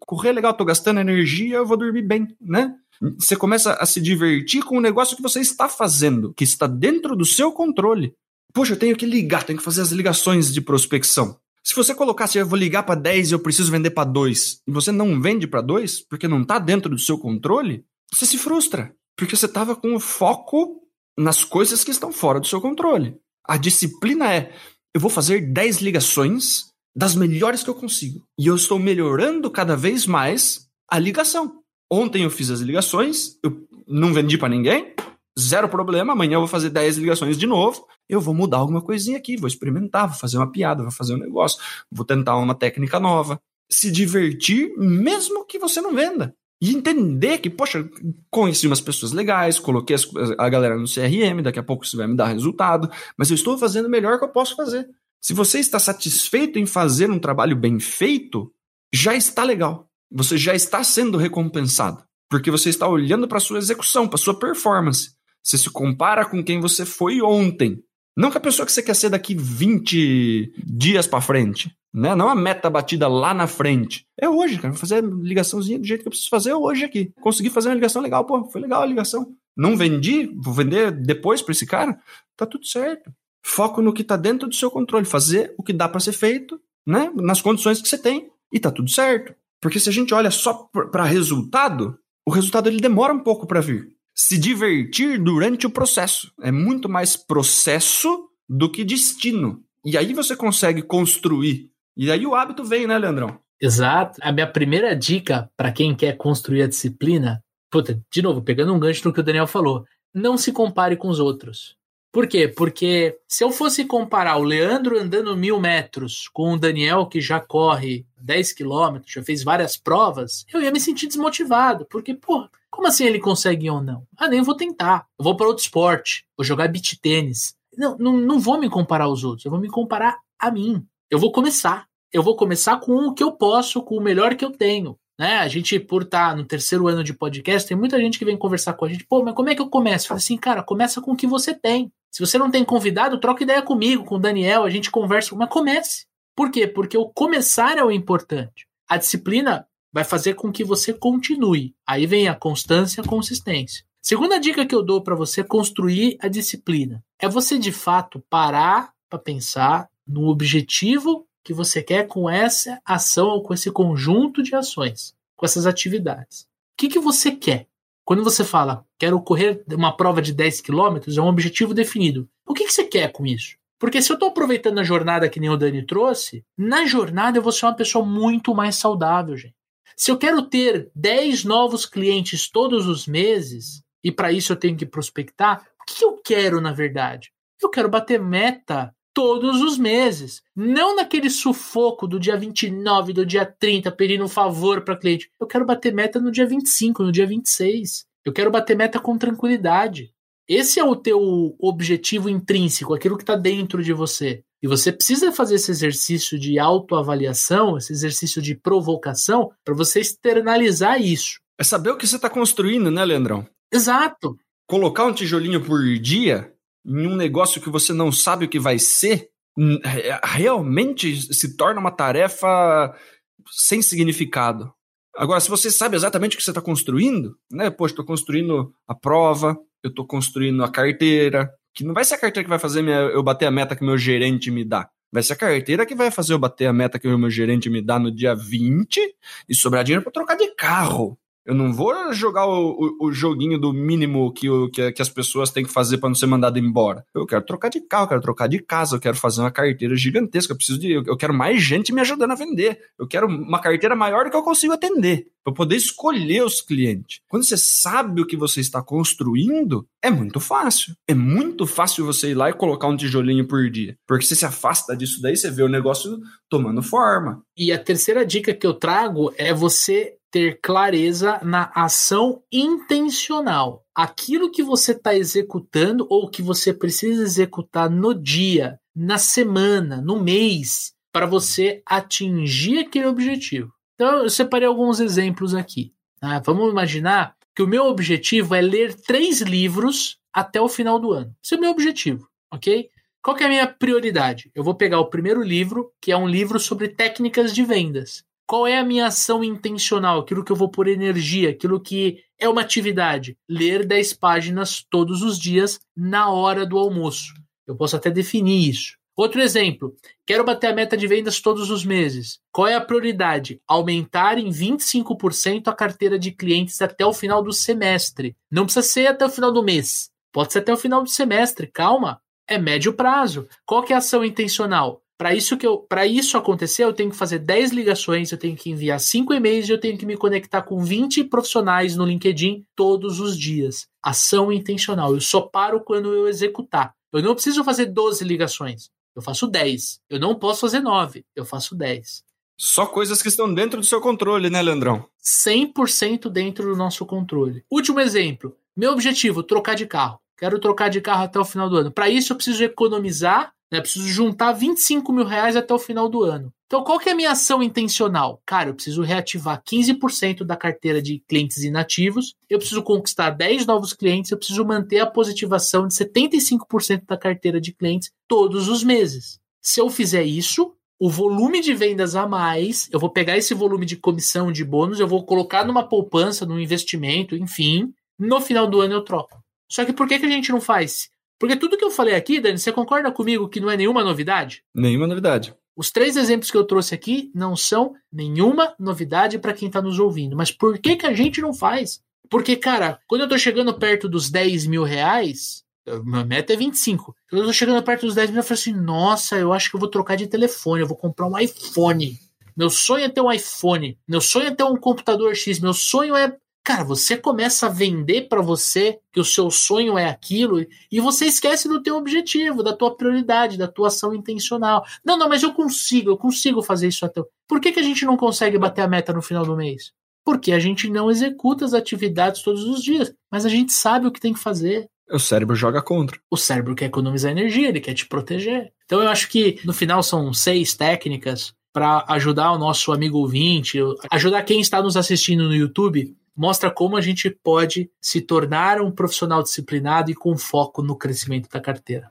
correr é legal, tô gastando energia, eu vou dormir bem, né? Você começa a se divertir com o negócio que você está fazendo, que está dentro do seu controle. Poxa, eu tenho que ligar, tenho que fazer as ligações de prospecção. Se você colocasse, eu vou ligar para 10 e eu preciso vender para 2, e você não vende para 2, porque não está dentro do seu controle, você se frustra. Porque você estava com o foco nas coisas que estão fora do seu controle. A disciplina é: eu vou fazer 10 ligações das melhores que eu consigo. E eu estou melhorando cada vez mais a ligação. Ontem eu fiz as ligações, eu não vendi para ninguém, zero problema. Amanhã eu vou fazer 10 ligações de novo. Eu vou mudar alguma coisinha aqui, vou experimentar, vou fazer uma piada, vou fazer um negócio, vou tentar uma técnica nova. Se divertir, mesmo que você não venda. E entender que, poxa, conheci umas pessoas legais, coloquei a galera no CRM, daqui a pouco isso vai me dar resultado, mas eu estou fazendo o melhor que eu posso fazer. Se você está satisfeito em fazer um trabalho bem feito, já está legal você já está sendo recompensado, porque você está olhando para a sua execução, para a sua performance. Você se compara com quem você foi ontem, não com a pessoa que você quer ser daqui 20 dias para frente, né? Não a meta batida lá na frente. É hoje, cara, vou fazer a ligaçãozinha do jeito que eu preciso fazer hoje aqui. Consegui fazer uma ligação legal, pô, foi legal a ligação. Não vendi, vou vender depois para esse cara, tá tudo certo. Foco no que tá dentro do seu controle, fazer o que dá para ser feito, né? Nas condições que você tem e tá tudo certo. Porque se a gente olha só para resultado, o resultado ele demora um pouco para vir. Se divertir durante o processo é muito mais processo do que destino. E aí você consegue construir. E aí o hábito vem, né, Leandrão? Exato. A minha primeira dica para quem quer construir a disciplina, puta, de novo, pegando um gancho no que o Daniel falou, não se compare com os outros. Por quê? Porque se eu fosse comparar o Leandro andando mil metros com o Daniel que já corre 10 quilômetros, já fez várias provas, eu ia me sentir desmotivado. Porque, pô, como assim ele consegue ou não? Ah, nem vou tentar. Eu vou para outro esporte, vou jogar beach tênis. Não, não, não vou me comparar aos outros, eu vou me comparar a mim. Eu vou começar. Eu vou começar com o que eu posso, com o melhor que eu tenho. Né? A gente, por estar tá no terceiro ano de podcast, tem muita gente que vem conversar com a gente. Pô, mas como é que eu começo? Fala assim, cara, começa com o que você tem. Se você não tem convidado, troca ideia comigo, com o Daniel, a gente conversa, mas comece. Por quê? Porque o começar é o importante. A disciplina vai fazer com que você continue. Aí vem a constância a consistência. Segunda dica que eu dou para você construir a disciplina é você de fato parar para pensar no objetivo que você quer com essa ação ou com esse conjunto de ações, com essas atividades. O que, que você quer? Quando você fala, quero correr uma prova de 10 quilômetros, é um objetivo definido. O que, que você quer com isso? Porque se eu estou aproveitando a jornada que nem o Dani trouxe, na jornada eu vou ser uma pessoa muito mais saudável, gente. Se eu quero ter 10 novos clientes todos os meses, e para isso eu tenho que prospectar, o que eu quero na verdade? Eu quero bater meta todos os meses. Não naquele sufoco do dia 29, do dia 30, pedindo um favor para cliente. Eu quero bater meta no dia 25, no dia 26. Eu quero bater meta com tranquilidade. Esse é o teu objetivo intrínseco, aquilo que está dentro de você. E você precisa fazer esse exercício de autoavaliação, esse exercício de provocação, para você externalizar isso. É saber o que você está construindo, né, Leandrão? Exato. Colocar um tijolinho por dia em um negócio que você não sabe o que vai ser, é, realmente se torna uma tarefa sem significado. Agora, se você sabe exatamente o que você está construindo, né? Poxa, estou construindo a prova, eu estou construindo a carteira, que não vai ser a carteira que vai fazer minha, eu bater a meta que meu gerente me dá. Vai ser a carteira que vai fazer eu bater a meta que o meu gerente me dá no dia 20 e sobrar dinheiro para trocar de carro. Eu não vou jogar o, o, o joguinho do mínimo que, o, que, que, as pessoas têm que fazer para não ser mandado embora. Eu quero trocar de carro, eu quero trocar de casa, eu quero fazer uma carteira gigantesca. Eu preciso de. Eu, eu quero mais gente me ajudando a vender. Eu quero uma carteira maior do que eu consigo atender. Para poder escolher os clientes. Quando você sabe o que você está construindo, é muito fácil. É muito fácil você ir lá e colocar um tijolinho por dia. Porque você se afasta disso daí, você vê o negócio tomando forma. E a terceira dica que eu trago é você ter clareza na ação intencional. Aquilo que você está executando ou que você precisa executar no dia, na semana, no mês, para você atingir aquele objetivo. Então, eu separei alguns exemplos aqui. Tá? Vamos imaginar que o meu objetivo é ler três livros até o final do ano. Esse é o meu objetivo, ok? Qual é a minha prioridade? Eu vou pegar o primeiro livro, que é um livro sobre técnicas de vendas. Qual é a minha ação intencional? Aquilo que eu vou pôr energia, aquilo que é uma atividade. Ler 10 páginas todos os dias na hora do almoço. Eu posso até definir isso. Outro exemplo, quero bater a meta de vendas todos os meses. Qual é a prioridade? Aumentar em 25% a carteira de clientes até o final do semestre. Não precisa ser até o final do mês. Pode ser até o final do semestre, calma. É médio prazo. Qual que é a ação intencional? Para isso para isso acontecer, eu tenho que fazer 10 ligações, eu tenho que enviar 5 e-mails e eu tenho que me conectar com 20 profissionais no LinkedIn todos os dias. Ação intencional. Eu só paro quando eu executar. Eu não preciso fazer 12 ligações. Eu faço 10. Eu não posso fazer 9. Eu faço 10. Só coisas que estão dentro do seu controle, né, Leandrão? 100% dentro do nosso controle. Último exemplo. Meu objetivo, trocar de carro. Quero trocar de carro até o final do ano. Para isso, eu preciso economizar né? Preciso juntar 25 mil reais até o final do ano. Então, qual que é a minha ação intencional? Cara, eu preciso reativar 15% da carteira de clientes inativos, eu preciso conquistar 10 novos clientes, eu preciso manter a positivação de 75% da carteira de clientes todos os meses. Se eu fizer isso, o volume de vendas a mais, eu vou pegar esse volume de comissão, de bônus, eu vou colocar numa poupança, num investimento, enfim, no final do ano eu troco. Só que por que, que a gente não faz? Porque tudo que eu falei aqui, Dani, você concorda comigo que não é nenhuma novidade? Nenhuma novidade. Os três exemplos que eu trouxe aqui não são nenhuma novidade para quem está nos ouvindo. Mas por que, que a gente não faz? Porque, cara, quando eu estou chegando perto dos 10 mil reais, minha meta é 25. Quando eu estou chegando perto dos 10 mil, eu falo assim: nossa, eu acho que eu vou trocar de telefone, eu vou comprar um iPhone. Meu sonho é ter um iPhone. Meu sonho é ter um computador X. Meu sonho é Cara, você começa a vender para você que o seu sonho é aquilo e você esquece do teu objetivo, da tua prioridade, da tua ação intencional. Não, não, mas eu consigo, eu consigo fazer isso até. Por que, que a gente não consegue bater a meta no final do mês? Porque a gente não executa as atividades todos os dias, mas a gente sabe o que tem que fazer. O cérebro joga contra. O cérebro quer economizar energia, ele quer te proteger. Então eu acho que no final são seis técnicas para ajudar o nosso amigo ouvinte, ajudar quem está nos assistindo no YouTube mostra como a gente pode se tornar um profissional disciplinado e com foco no crescimento da carteira.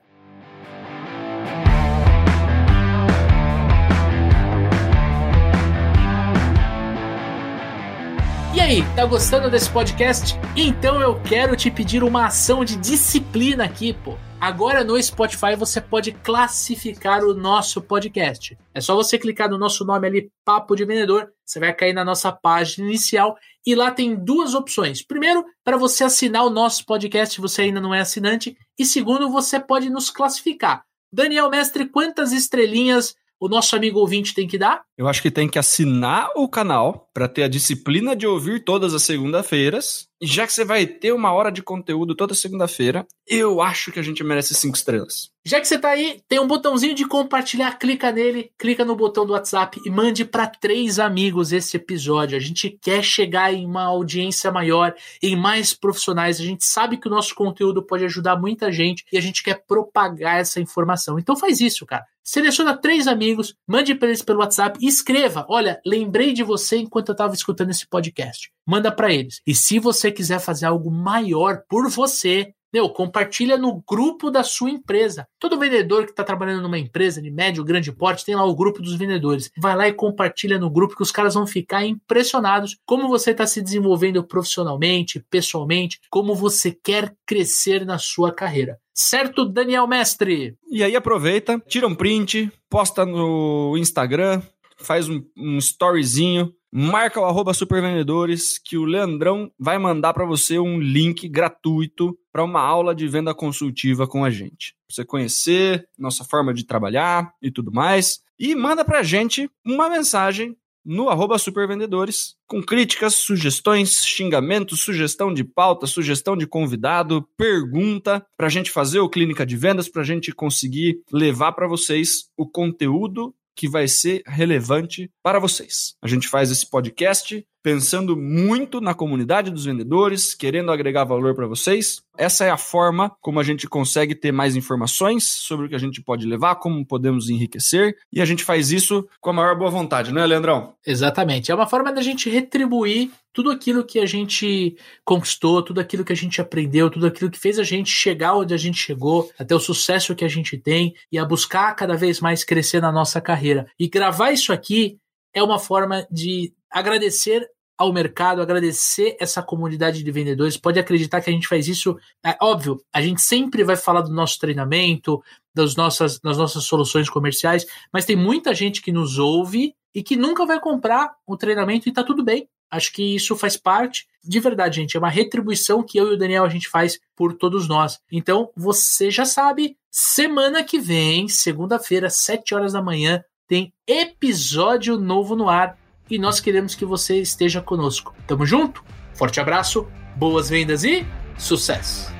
E aí, tá gostando desse podcast? Então eu quero te pedir uma ação de disciplina aqui, pô. Agora no Spotify você pode classificar o nosso podcast. É só você clicar no nosso nome ali, Papo de Vendedor, você vai cair na nossa página inicial e lá tem duas opções. Primeiro, para você assinar o nosso podcast se você ainda não é assinante, e segundo, você pode nos classificar. Daniel Mestre, quantas estrelinhas o nosso amigo ouvinte tem que dar? Eu acho que tem que assinar o canal para ter a disciplina de ouvir todas as segunda-feiras. E já que você vai ter uma hora de conteúdo toda segunda-feira, eu acho que a gente merece cinco estrelas. Já que você tá aí, tem um botãozinho de compartilhar, clica nele, clica no botão do WhatsApp e mande para três amigos esse episódio. A gente quer chegar em uma audiência maior, em mais profissionais. A gente sabe que o nosso conteúdo pode ajudar muita gente e a gente quer propagar essa informação. Então faz isso, cara. Seleciona três amigos, mande para eles pelo WhatsApp e escreva: Olha, lembrei de você enquanto eu estava escutando esse podcast. Manda para eles. E se você quiser fazer algo maior por você, meu, compartilha no grupo da sua empresa. Todo vendedor que está trabalhando numa empresa de médio, grande porte, tem lá o grupo dos vendedores. Vai lá e compartilha no grupo que os caras vão ficar impressionados como você está se desenvolvendo profissionalmente, pessoalmente, como você quer crescer na sua carreira. Certo, Daniel Mestre? E aí aproveita, tira um print, posta no Instagram, faz um, um storyzinho, marca o arroba supervendedores que o Leandrão vai mandar para você um link gratuito para uma aula de venda consultiva com a gente. Pra você conhecer nossa forma de trabalhar e tudo mais. E manda para a gente uma mensagem no arroba supervendedores, com críticas, sugestões, xingamentos, sugestão de pauta, sugestão de convidado, pergunta, para a gente fazer o Clínica de Vendas, para a gente conseguir levar para vocês o conteúdo que vai ser relevante para vocês. A gente faz esse podcast pensando muito na comunidade dos vendedores, querendo agregar valor para vocês. Essa é a forma como a gente consegue ter mais informações sobre o que a gente pode levar, como podemos enriquecer, e a gente faz isso com a maior boa vontade, não é, Leandrão? Exatamente. É uma forma da gente retribuir tudo aquilo que a gente conquistou, tudo aquilo que a gente aprendeu, tudo aquilo que fez a gente chegar onde a gente chegou, até o sucesso que a gente tem e a buscar cada vez mais crescer na nossa carreira. E gravar isso aqui é uma forma de agradecer ao mercado, agradecer essa comunidade de vendedores. Pode acreditar que a gente faz isso. É óbvio, a gente sempre vai falar do nosso treinamento, das nossas, das nossas soluções comerciais, mas tem muita gente que nos ouve e que nunca vai comprar o treinamento e tá tudo bem. Acho que isso faz parte, de verdade, gente, é uma retribuição que eu e o Daniel a gente faz por todos nós. Então, você já sabe, semana que vem, segunda-feira, 7 horas da manhã, tem episódio novo no ar e nós queremos que você esteja conosco. Tamo junto? Forte abraço, boas vendas e sucesso!